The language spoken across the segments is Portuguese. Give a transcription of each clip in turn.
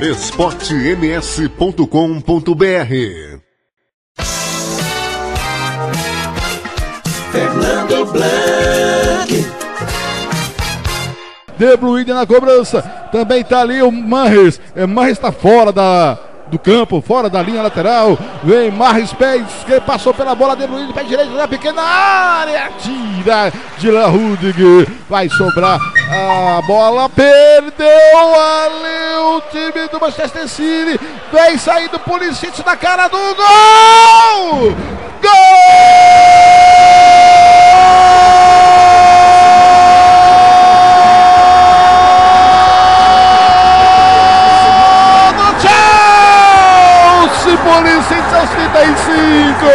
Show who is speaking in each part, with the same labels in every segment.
Speaker 1: esportems.com.br
Speaker 2: Fernando Blanc.
Speaker 3: De Bruyne na cobrança. Também tá ali o Marres. É, Marres tá fora da, do campo, fora da linha lateral. Vem Marres, pé esquerdo, passou pela bola. De Bruyne, pé direito na pequena área. Tira de La Rudig. Vai sobrar a bola. Perdeu ali o time do Manchester City. Vem saindo Pulisic na cara do gol! Gol 35!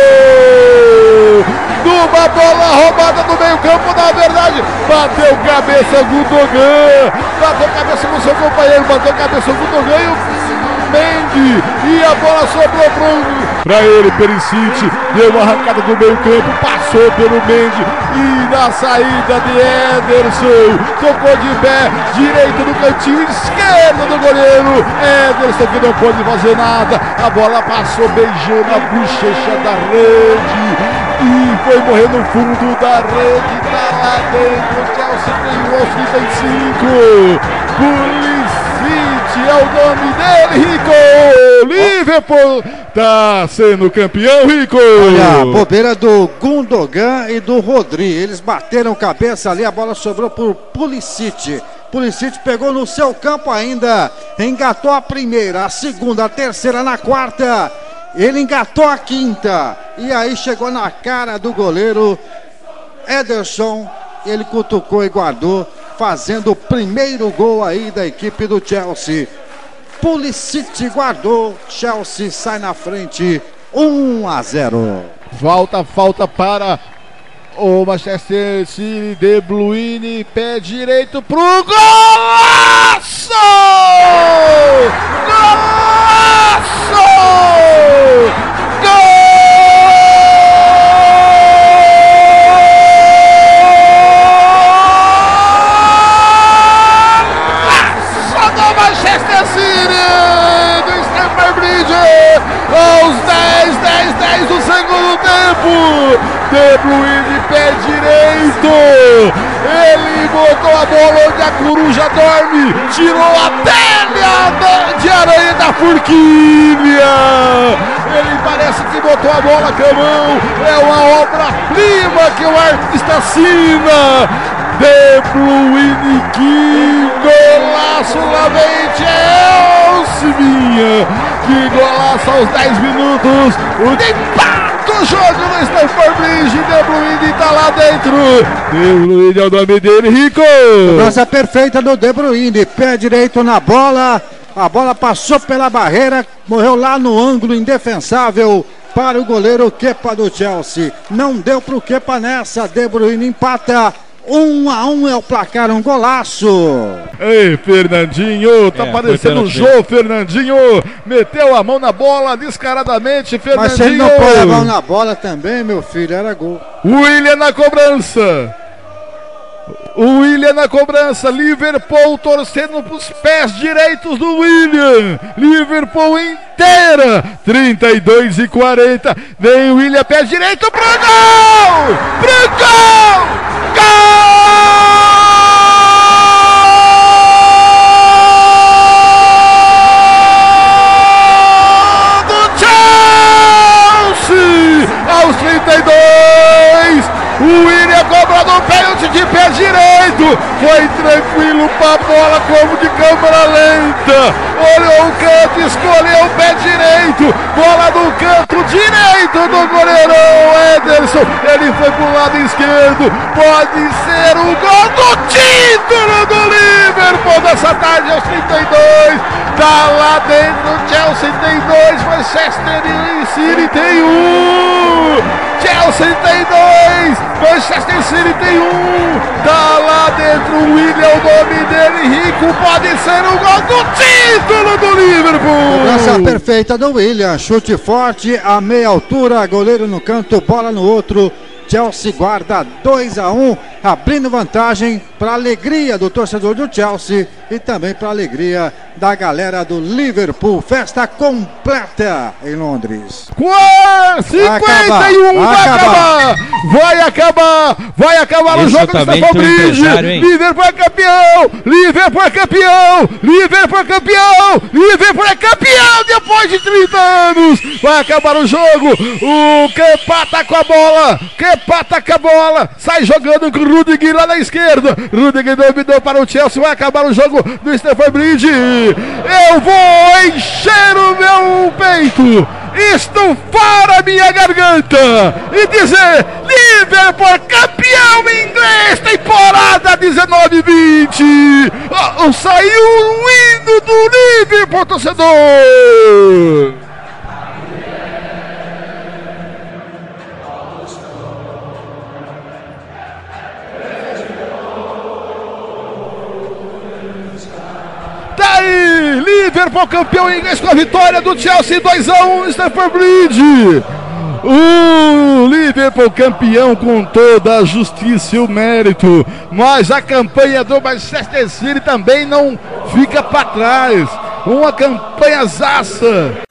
Speaker 3: Numa bola roubada do meio campo, na verdade, bateu cabeça Gundogan, bateu cabeça no seu companheiro, bateu cabeça Gundogan e o E a bola sobrou pro para ele, Perisic, deu uma arrancada do meio campo, passou pelo Mendy. E na saída de Ederson, tocou de pé, direito no cantinho esquerdo do goleiro, Ederson que não pode fazer nada, a bola passou beijando a bochecha da rede. E foi morrer no fundo da rede, tá lá dentro, Chelsea tem aos 35, Pulisic é o nome dele, Rico, Liverpool tá sendo campeão, Rico.
Speaker 4: Olha, a bobeira do Gundogan e do Rodri, eles bateram cabeça ali, a bola sobrou por Pulisic. Pulisic pegou no seu campo ainda, engatou a primeira, a segunda, a terceira, na quarta. Ele engatou a quinta e aí chegou na cara do goleiro Ederson. Ele cutucou e guardou, fazendo o primeiro gol aí da equipe do Chelsea. Pulisic guardou, Chelsea sai na frente, 1 a 0.
Speaker 3: Volta, falta para o Manchester City, De Bruyne, pé direito pro golaço! Golaço! Pé direito! Ele botou a bola onde a coruja dorme! Tirou a telha de aranha da forquilha! Ele parece que botou a bola com a mão! É uma obra-prima que o artista assina! De Bruyne, que golaço lá vem Chelsea, minha! Que golaço aos 10 minutos! O empate o jogo no Stamford Bridge, De Bruyne tá lá dentro! De Bruyne é o nome dele, Rico!
Speaker 4: Cobrança perfeita do De Bruyne, pé direito na bola. A bola passou pela barreira, morreu lá no ângulo indefensável para o goleiro Kepa do Chelsea. Não deu pro Kepa nessa, De Bruyne empata. 1 a 1 é o placar, um golaço.
Speaker 3: Ei, Fernandinho, tá
Speaker 5: É,
Speaker 3: parecendo o Jô, Fernandinho! Meteu a mão na bola descaradamente, Fernandinho!
Speaker 4: Mas se ele não põe a mão na bola também, meu filho, era gol.
Speaker 3: William na cobrança. O William na cobrança. Liverpool torcendo pros pés direitos do William. Liverpool inteira. 32 e 40. Vem o William, pé direito pro gol! Pro gol! Gol do Chelsea! Aos 32! O Cobrou no pênalti de pé direito. Foi tranquilo pra bola como de câmera lenta. Olhou o canto, escolheu o pé direito. Bola no canto direito do goleirão Ederson. Ele foi pro lado esquerdo. Pode ser o gol do título do Liverpool dessa tarde aos 32. Tá lá dentro. Chelsea tem dois. Manchester City tem um. Chelsea tem dois. Manchester City tem um. Tá lá dentro o William, o nome dele, Rico. Pode ser o gol do título do Liverpool.
Speaker 4: Cobrança perfeita do William, chute forte, a meia altura, goleiro no canto, bola no outro. Chelsea guarda 2 a 1, abrindo vantagem para alegria do torcedor do Chelsea e também para alegria da galera do Liverpool. Festa completa em Londres.
Speaker 3: 51 vai acabar, vai acabar, vai acabar o jogo do Stamford Bridge. Liverpool é campeão, Liverpool é campeão, Liverpool é campeão, Liverpool é campeão depois de 30 anos. Vai acabar o jogo. O Kepa tá com a bola, Kepa tá com a bola, sai jogando com o Rudiger lá na esquerda. Rudiger dominou para o Chelsea, vai acabar o jogo do Stamford Bridge. Eu vou encher o meu peito, estufar a minha garganta e dizer: Liverpool campeão inglês, temporada 19-20. Oh, saiu o hino do Liverpool, torcedor. Liverpool campeão inglês com a vitória do Chelsea 2x1 no Stamford Bridge. O Liverpool campeão com toda a justiça e o mérito, mas a campanha do Manchester City também não fica para trás. Uma campanha zaça.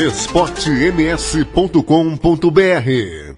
Speaker 1: esportems.com.br